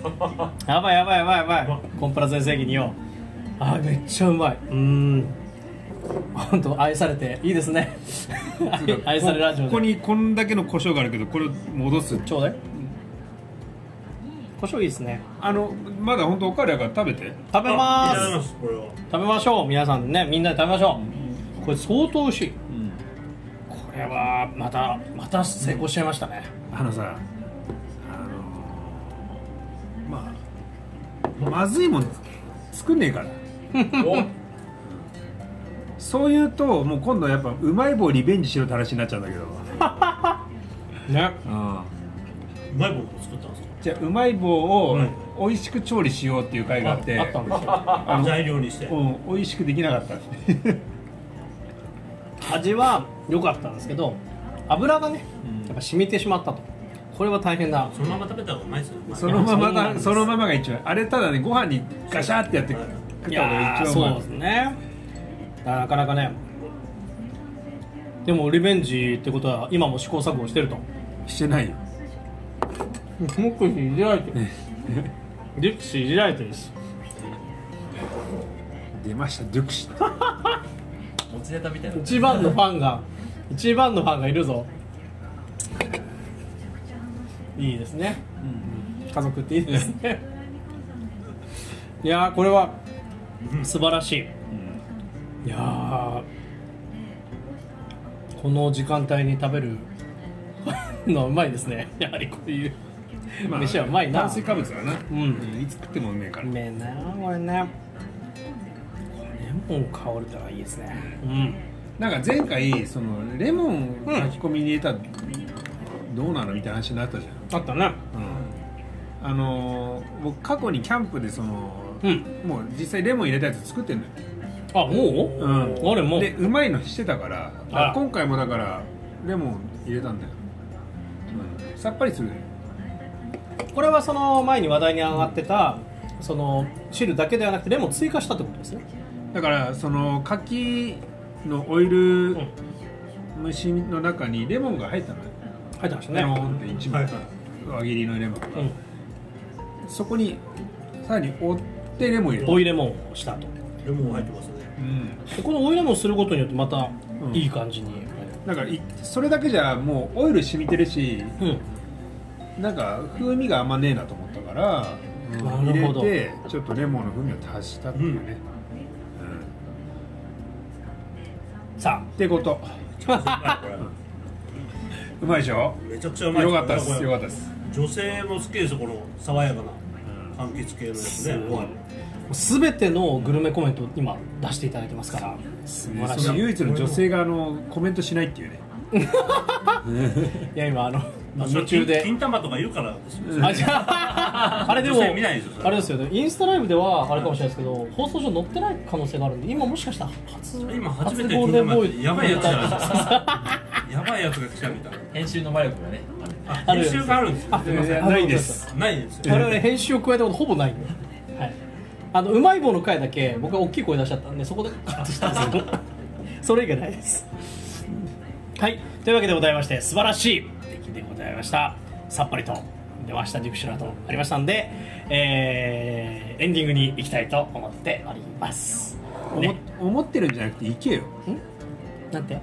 やばいやばいやばいやばい。コンプラ全盛期によあーめっちゃうまい。うーん。本当愛されていいですね。愛愛されラジオで。ここにこんだけの胡椒があるけどこれを戻す？ちょうだい。胡椒いいですね。あのまだ本当おかわりだから食べて。食べます。食べましょう皆さんね。みんなで食べましょう。これ相当美味しい。これはまたまた成功しちゃいましたね。あのさあのまあまずいもん作んねえから。そう言うともう今度やっぱうまい棒リベンジしろって話になっちゃうんだけど。ね。うまい棒も作ったんですか？じゃあうまい棒をはい。美味しく調理しようっていう会があって。あったんですよ。材料にして。うん美味しくできなかった味は良かったんですけど油がねやっぱ染みてしまったと。これは大変だ。そのまま食べた方がうまいですよ。そのままがそのままが一番。あれただねご飯にガシャってやって食った方がやーそう一番うまいですね。なかなかね。でもリベンジってことは今も試行錯誤してると。してない。よもっといじられてる。デュクシーいじられてるし。出ましたデュクシ持ちネタみたいな。一番のファンが一番のファンがいるぞ。いいですね、家族っていいですね。いやーこれは素晴らしい、いやーこの時間帯に食べる のはうまいですね。やはりこういう飯はうまいな。炭水化物だな。うんいつ食ってもうめえから。うめえなこれねン香るとはいいですね。うん。なんか前回そのレモン炊き込みに入れたらどうなのみたいな話になったじゃん、あったね。あのー僕過去にキャンプでその、うん。もう実際レモン入れたやつ作ってんのよ、あもう、うん。あれもう。でうまいのしてたからあ。ら今回もだからレモン入れたんだよ、うん、さっぱりするね。これはその前に話題に上がってたその汁だけではなくてレモン追加したってことですねだからその柿のオイル蒸しの中にレモンが入ったのよ入ってましたレモねンって一枚はい輪切りのレモンが、うん。そこにさらに折ってレモン入れた。追いレモンをしたと。レモン入ってますね。うん。でこの追いレモンすることによってまたうん。いい感じに。だからいそれだけじゃもうオイル染みてるしうん、なんか風味があんまねえなと思ったから、うんなるほど入れてちょっとレモンの風味を足したっていうね、うんさってこと。うまいでしょ？めちゃくちゃうまいよかったです。よかったです。女性も好きですよこの爽やかな柑橘系のやつね。ご飯。あ全てのグルメコメントを今出していただいてますから。素晴らしい唯一の女性があのコメントしないっていうねいや今あのまあ夢中で。金玉とかいるからですよあじゃああれでも女性見ないですよあれですよね。インスタライブではあれかもしれないですけど放送上載ってない可能性があるんで今もしかしたら初今初めてゴールデンボーイやばいやつじゃないです。かやばいやつが来たみたいな。編集の魔力がねあるあ編集があるんですよ。すいません。ないです。ないですよ。我々編集を加えたことほぼないんで、はい、あのうまい棒の回だけ僕は大きい声出しちゃったんでそこでカットしたんですけど。それ以外ないですはい。というわけでございまして素晴らしい。出来でございました。さっぱりと。出ましたディクシュラとありましたんで、えーエンディングに行きたいと思っております。思ね。思ってるんじゃなくて行けよ。なんて？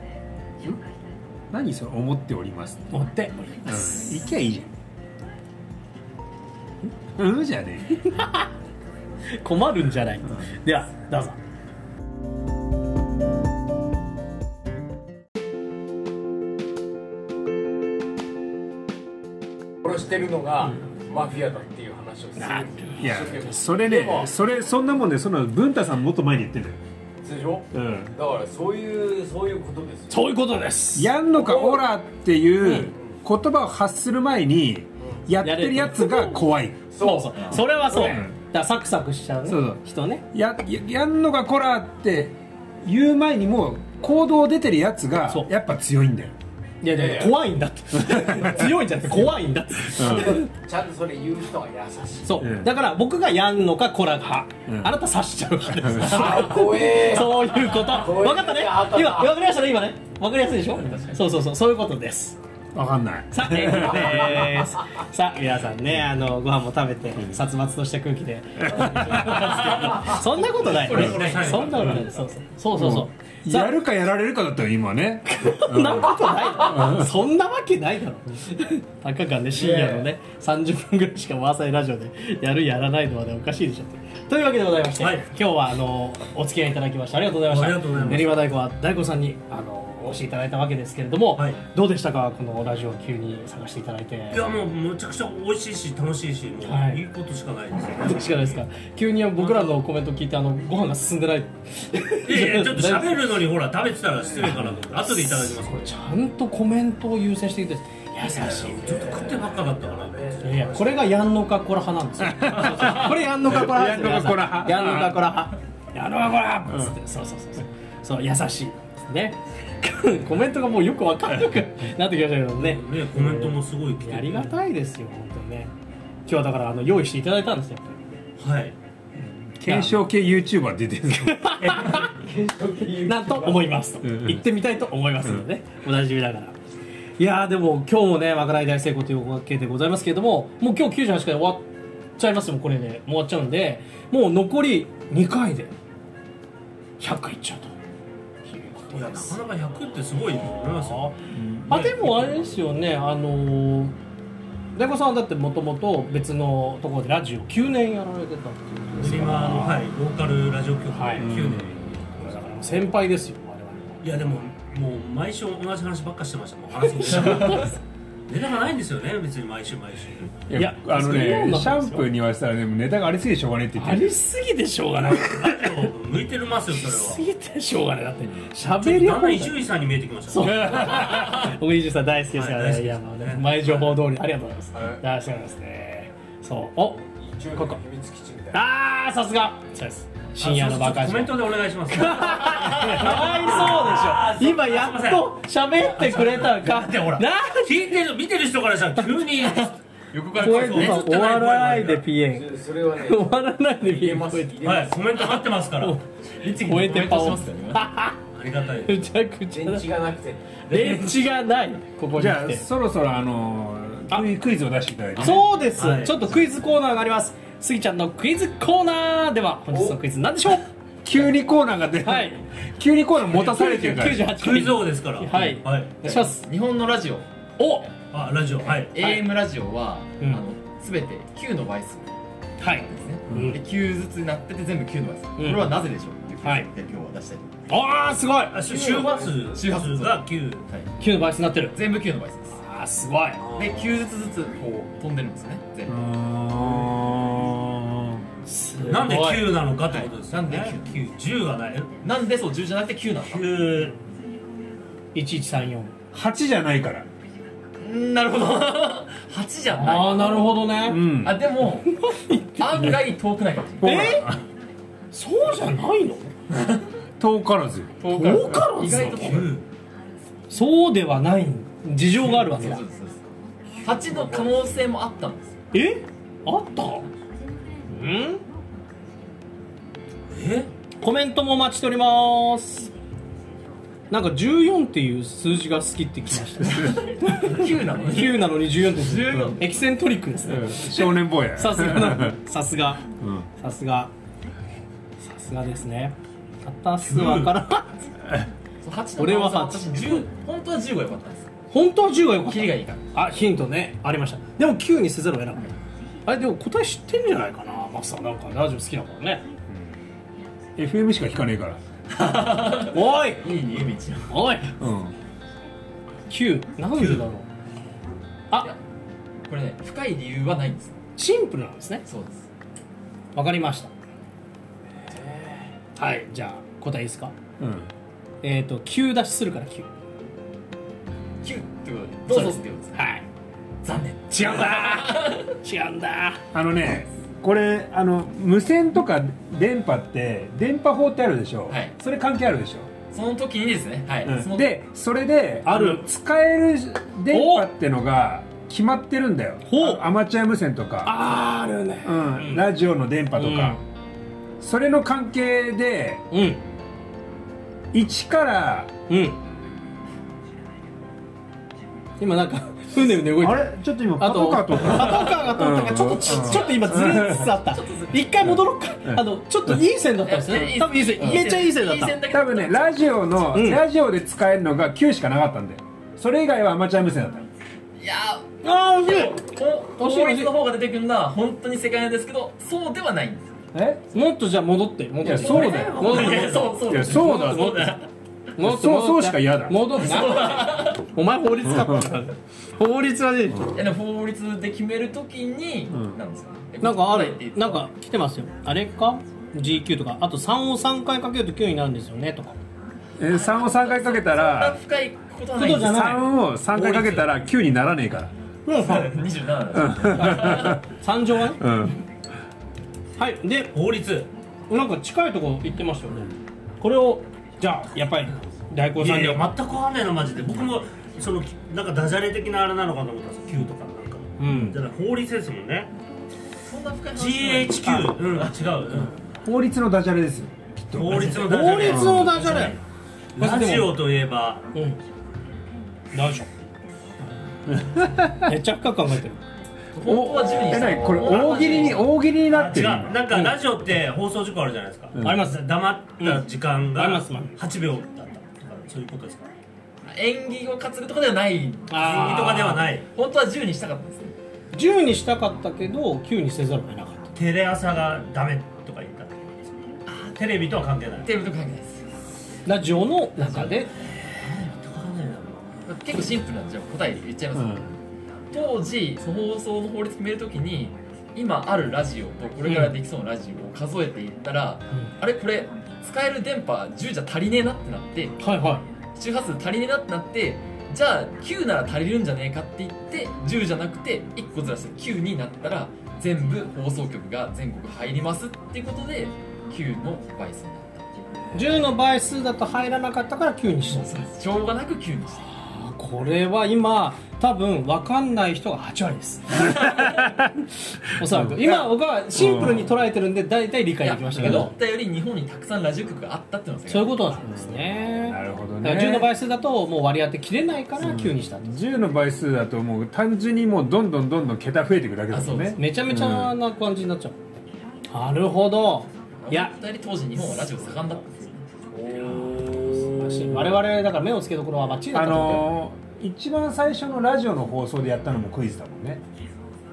何それ思っております思っておりうん、ます、行けばいいじうん？じゃねえ。困るんじゃない、ではどうぞ殺してるのがマフィアだっていう話をする。いやそれねそれそんなもんでその文太さんもっと前に言ってんだよ、でしょ？うん、だからそういうそういうことです。よそういうことです。やんのかオラっていう言葉を発する前にやってるやつが怖い。そう。そうそれはそう、うん。だからサクサクしちゃう,、ね、そうそう。人ね。やややんのかこらって言う前にもう行動出てるやつがそう。やっぱ強いんだよいやいやいや。怖いんだって。強いんじゃなくて怖いんだって。ちゃんとそれ言う人は優しい。そう、うん。だから僕がやんのかこらが、うん。あなた刺しちゃうから。ですあ怖え。そういうこと。分かったね？あった。今分かりましたね？今ね。分かりやすいでしょ？そうそうそう。そういうことですわかんない。さあ、す。さあ皆さんねあのご飯も食べて殺伐とした空気で。そんなことないね。そんなことない。そうそう。そうそうそう。さやるかやられるかだったら今ね。そんなことないそんなわけないだろ。たかがね深夜のね30分ぐらいしか回さないラジオでやるやらないのはねおかしいでしょ。というわけでございまして、はい。今日はあのお付き合いいただきましてありがとうございました。練馬大根は大根さんにあのお越しいただいたわけですけれども、はい。どうでしたかこのラジオを急に探していただいて。いやもうむちゃくちゃ美味しいし楽しいしもうはい。いいことしかないですよどうしかないですか？急に僕らのコメント聞いてあのご飯が進んでない。いやいやちょっと喋るのにほら食べてたら失礼かなと 後でいただきます。これちちゃんとコメントを優先していて優しい。ょっと食ってばっかだったからいやこれがやんのかこら派なんですよ。これやんのかこら派やんのかこら派。やんのかこら派。やんのかこら派。そうそうそうそう。そう優しい。ですね。コメントがもうよくわかんなくなってきましたけどね。ねコメントもすごい来てありがたいですよ本当にね。今日はだからあの用意していただいたんですよはい。検証系 YouTuber 出てるなんと思います行ってみたいと思いますのでねおなじみだから。いやーでも今日もねまかない大成功というわけでございますけれどももう今日98回終わっちゃいますよこれでもう終わっちゃうんで。もう残り2回で。100回いっちゃうといやなかなか100ってすごいと思いますよ。あでもあれですよねあのー大悟さんはだってもともと別のところでラジオ9年やられてたっていうことです練馬の、はい、ローカルラジオ局ではい。9年、だから。先輩ですよ我々。いやでももう毎週同じ話ばっかしてました。もう話すこと ネタがないんですよね別に毎週毎週。いやあのねシャンプーに言わせたらでもネタがありすぎてしょうがねえって言っあてるりすぎでしょうがない。向いてるますよそれすはぎてしょうがない。だって喋りだんだん伊集院さんに見えてきましたそう。ね 僕伊集院さん大好きですからはいねいやもうね前情報通りありがとうございます。はい。大好きなんですね。そう。お中国の秘密基地みたいな。あーさすが。そうです深夜のバカコメントでお願いします。かわいそうでしょ。今やっと喋ってくれたかってほらな聞いてる見てる人からしたら急に横から声終わらないでピエン。それはね終わらないでピエン。ます。はいコメント待ってますから。あ律儀超えてパオしてますからねりがたい。むちゃくちゃ。電だ池がなくて電池がない。ここにじゃあそろそろあのあクイズを出していただいてね。そうです、はい。ちょっとクイズコーナーがありますスギちゃんのクイズコーナーでは本日のクイズ何でしょう？急にコーナーが出はい。急にコーナー持たされてるから。98回。クイズ王ですから。はい。はい。お願いします。日本のラジオ。お。あラジオ。はい。AM ラジオは、うん。あの全て9の倍数。はい。ですね、うん。で9ずつなってて全部9の倍数、これはなぜでしょう？っていうクイズで今日は出したいと思いあーすごい。あ周周波数。周波数。が9ます、はい、9の倍数になってる。全部9の倍数です。あーすごい。で9ずつずつこう飛んでるんですね。全部、すごいなんで9なのかってことですよね。はいなんで9 10がない？なんでそう10じゃなくて9なのか。9 1134 8じゃないから。うんなるほど。8じゃない。ああなるほどね、うん。あでも案外遠くないかもしれない。え？そうじゃないの？遠からず。遠遠からず。意外と遠い。9そうではない事情があるわけだ。そうですそうです8の可能性もあったんですえ？あった？うん？え？コメントもお待ちしております。なんか14っていう数字が好きってきました。9なの？に9なのに14って。14エキセントリックですね少年坊や。さすがな さすが。うん。さすが。さすがですね。片数わから。んそう8の俺は可能8性も私10本当は10が良かったんです。本当は10がよかった。キリがいいから。あヒントね。ありました。でも9にせざるを得なかっあれでも答え知ってるんじゃないかなマスターなんかラジオ好きだからね。FM しか聞かねえから。おい！いい逃げ道おい！うん。9なんでだろう？あ！これね深い理由はないんです。シンプルなんですね。そうです。わかりました。はいじゃあ答えいいですか？うん。えっ、ー、と9出しするから9 9ってことでどうぞってことですはい。残念。違うんだ 違うんだあのねこれあの無線とか電波って電波法ってあるでしょ、はい。それ関係あるでしょ、その時にですね。はい、そのでそれであるの使える電波ってのが決まってるんだよ。ほう。あアマチュア無線とか、あーあるね。うん、ラジオの電波とか、それの関係でうん。1からうん。今なんかうねうね動いてあるれちょっと今あとパトカーと。パトカかーが通ったからちょっとちょっと今ずれつつあった。一回戻ろうか。うん。あのちょっといい線だったんですね。多分いい線。めっちゃいい線だった。多分ねラジオの、うん。ラジオで使えるのが9しかなかったんだよ。それ以外はアマチュア無線だった。いやああ惜しい。ー法律の方が出てくるのは本当に世界なんですけどそうではないんですえ？もっとじゃあ戻って戻って。いやそうだよ。戻っていやそうそう。いやそうだ戻って戻ってそうそうしか嫌だ。戻って。なお前法律か。法律はねいやでも法律で決めるときに、ん。なんですよねなんかある答えていいなんか来てますよ。あれか？GQ とか。あと3を3回かけると9になるんですよねとか。えー3を3回かけたそんなら深いことはないんですことじゃない。3を3回かけたら9にならねえから。27なんです三乗はね。うん。はいで法律。なんか近いところ行ってましたよね。これをじゃあやっぱり大根さんにや全くわかんないのマジで。僕もそのなんかダジャレ的なあれなのかと思ったんです Q とかなんかうん。じゃ法律ですもんね。そんな深い GHQ うん。あ違う、法律のダジャレですようん、法律のダジャ法レ律のダジャレ。ラジオといえば。うん。大丈夫。めっちゃ深く考えてる。本当は10にした。これ大喜利に大喜利になあ違うってる？今なんかラジオって放送事故あるじゃないですか、うん。あります。黙った時間うん。あがりますあ。りま8秒そういうことですか？演技を担ぐとかではない。演技とかではない本当は10にしたかったんですね。10にしたかったけど9にせざるを得なかった。テレ朝がダメとか言ったってことですかテレビとは関係ない。テレビと関係ないです。ラジオの中で。結構シンプルなんでじゃあ答え言っちゃいます、うん。当時その放送の法律決めるときに今あるラジオとこれからできそうなラジオを数えていったら、あれこれ使える電波10じゃ足りねえなってなってはいは周波数足りねえなってなってじゃあ9なら足りるんじゃねえかって言って10じゃなくて1個ずらして9になったら全部放送局が全国入りますっていうことで9の倍数になったい10の倍数だと入らなかったから9にしたそうです。しょうがなく9にした。あこれは今多分分かんない人が8割です。おそらく。今僕はシンプルに捉えてるんで大体理解できましたけど。思ったより日本にたくさんラジオ局があったっていうのがそういうことなんですね。なるほどね。10の倍数だともう割り当てきれないから9にしたと。10の倍数だともう単純にもうどんどんどんどん桁増えていくだけだもんね。めちゃめちゃな感じになっちゃう、なるほど。いや。当時日本はラジオ盛んだった我々だから目をつけどころはバッチリだっあたと思うよのー一番最初のラジオの放送でやったのもクイズだもんね。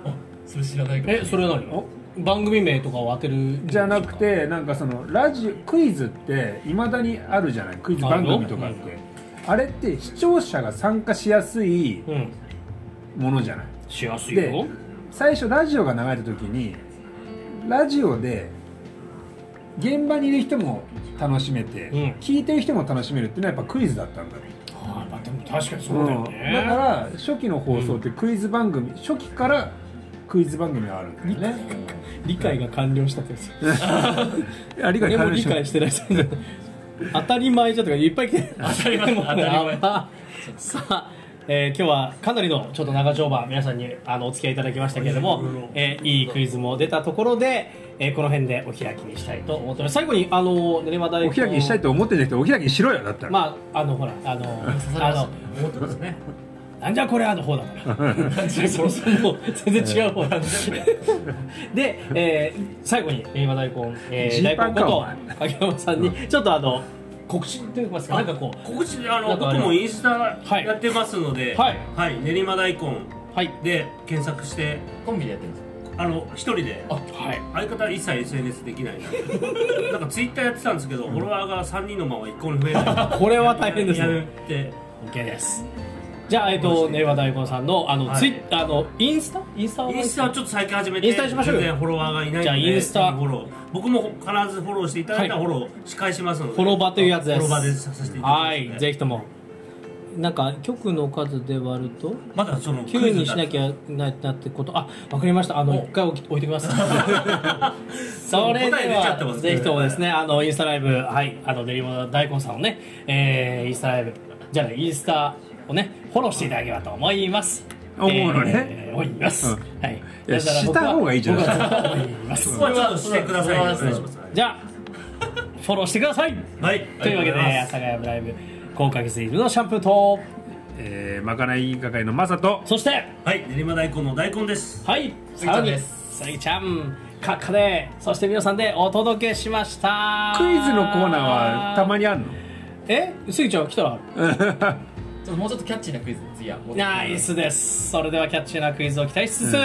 あそれ知らないから。えそれ何？お？番組名とかを当てる。じゃなくてなんかそのラジオクイズっていまだにあるじゃない？クイズ番組とかって。あれって視聴者が参加しやすいうんものじゃない？しやすいでよ最初ラジオが流れた時にラジオで現場にいる人も楽しめて、うん。聞いてる人も楽しめるっていうのはやっぱクイズだったんだ。よあまあでも確かにそうだよね、だから初期の放送ってクイズ番組、初期からクイズ番組があるんだよね。理 解が完了したってやつあ理解でも理完了し解してない人 当たり前じゃとかいっぱい来て。る当たり前。当たり前。さあ、えー今日はかなりのちょっと長丁場皆さんにあのお付き合いいただきましたけれども、えーいいクイズも出たところで、えーこの辺でお開きにしたいと思ってます。最後にあの練馬大根。お開きにしたいと思ってんじゃなくてお開きにしろよだったら、まああのほらあの あの本当ですね。なんじゃこれあの方だから。全然違う方なんですで、えー最後に練馬大根、えー、大根ことお前影山さんにちょっとあの告知といいますかなんかこう。告知であの僕もインスタはいやってますので、はい。はい、練馬大根はい。で検索してコンビでやってるんです。よあの一人で。あはい。相方は一切 SNS できないな。なんかツイッターやってたんですけど、フォロワーが3人のまま一向に増えない。これは大変ですやねめて。OK です。じゃあえっとね。わ大根さんのあの、はい。ツイッターのインスタ？インスタはインスタはちょっと最近始めてインスタにしましょうよ。全然フォロワーがいないのでじゃあインスタ。フォロー。僕も必ずフォローしていただいたらはい。フォロー仕返しますので。フォロバーというやつです。フォロバーでさせていただきますはい。ぜひともなんか曲の数で割るとまだその9にしなきゃななってこと。あわかりました。あの一回置き置いてきます。それではぜひともですねあのインスタライブはいあのデリモ大根さんをね、えー、インスタライブじゃあねインスタをねフォローしていただければと思います。思うのねえー思います、うん。はい。だした方がいいじゃない。僕はそう思いますそこはちょっとしてください。それはお願いしますじゃあフォローしてください。はい。というわけで阿佐ヶ谷ブライブ高確率のシャンプーと。えー、まかない係のマサと。そして。はい練馬大根の大根です。はいスギちゃんです。スギちゃん。カッカで。そして皆さんでお届けしました。クイズのコーナーはたまにあんの？え？スギちゃん来た？ら ちょっともうちょっとキャッチーなクイズ次はナイスです。それではキャッチーなクイズを期待しつつ、うん。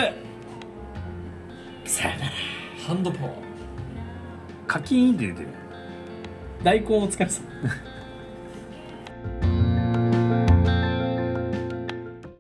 さよなら。ハンドパワー。カキーンって出てる。大根お疲れ様